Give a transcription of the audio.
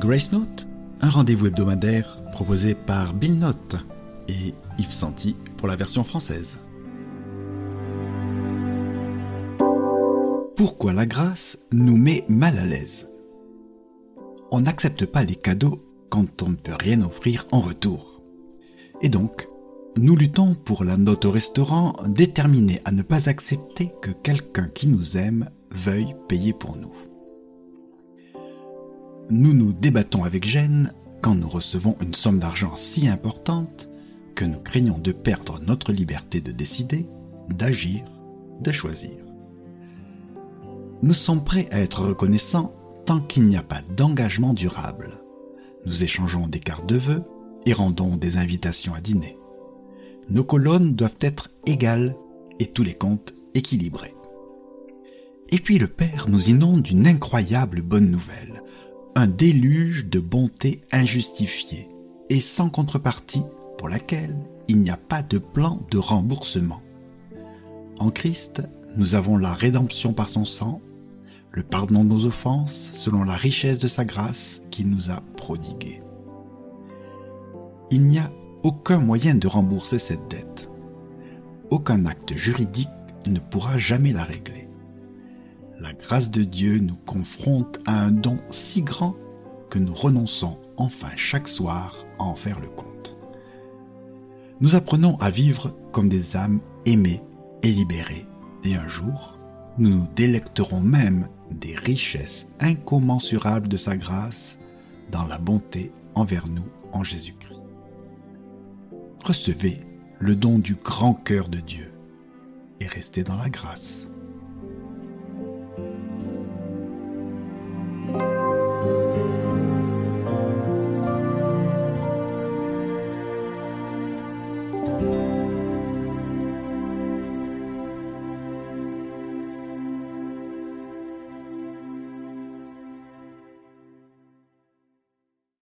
Grace Note, un rendez-vous hebdomadaire proposé par Bill Note et Yves Santi pour la version française. Pourquoi la grâce nous met mal à l'aise? On n'accepte pas les cadeaux quand on ne peut rien offrir en retour. Et donc, nous luttons pour la note au restaurant, déterminés à ne pas accepter que quelqu'un qui nous aime veuille payer pour nous nous nous débattons avec gêne quand nous recevons une somme d'argent si importante que nous craignons de perdre notre liberté de décider, d'agir, de choisir. Nous sommes prêts à être reconnaissants tant qu'il n'y a pas d'engagement durable. Nous échangeons des cartes de vœux et rendons des invitations à dîner. Nos colonnes doivent être égales et tous les comptes équilibrés. Et puis le Père nous inonde d'une incroyable bonne nouvelle déluge de bonté injustifiée et sans contrepartie pour laquelle il n'y a pas de plan de remboursement. En Christ, nous avons la rédemption par son sang, le pardon de nos offenses selon la richesse de sa grâce qu'il nous a prodiguée. Il n'y a aucun moyen de rembourser cette dette. Aucun acte juridique ne pourra jamais la régler la grâce de Dieu nous confronte à un don si grand que nous renonçons enfin chaque soir à en faire le compte. Nous apprenons à vivre comme des âmes aimées et libérées, et un jour, nous nous délecterons même des richesses incommensurables de sa grâce dans la bonté envers nous en Jésus-Christ. Recevez le don du grand cœur de Dieu et restez dans la grâce.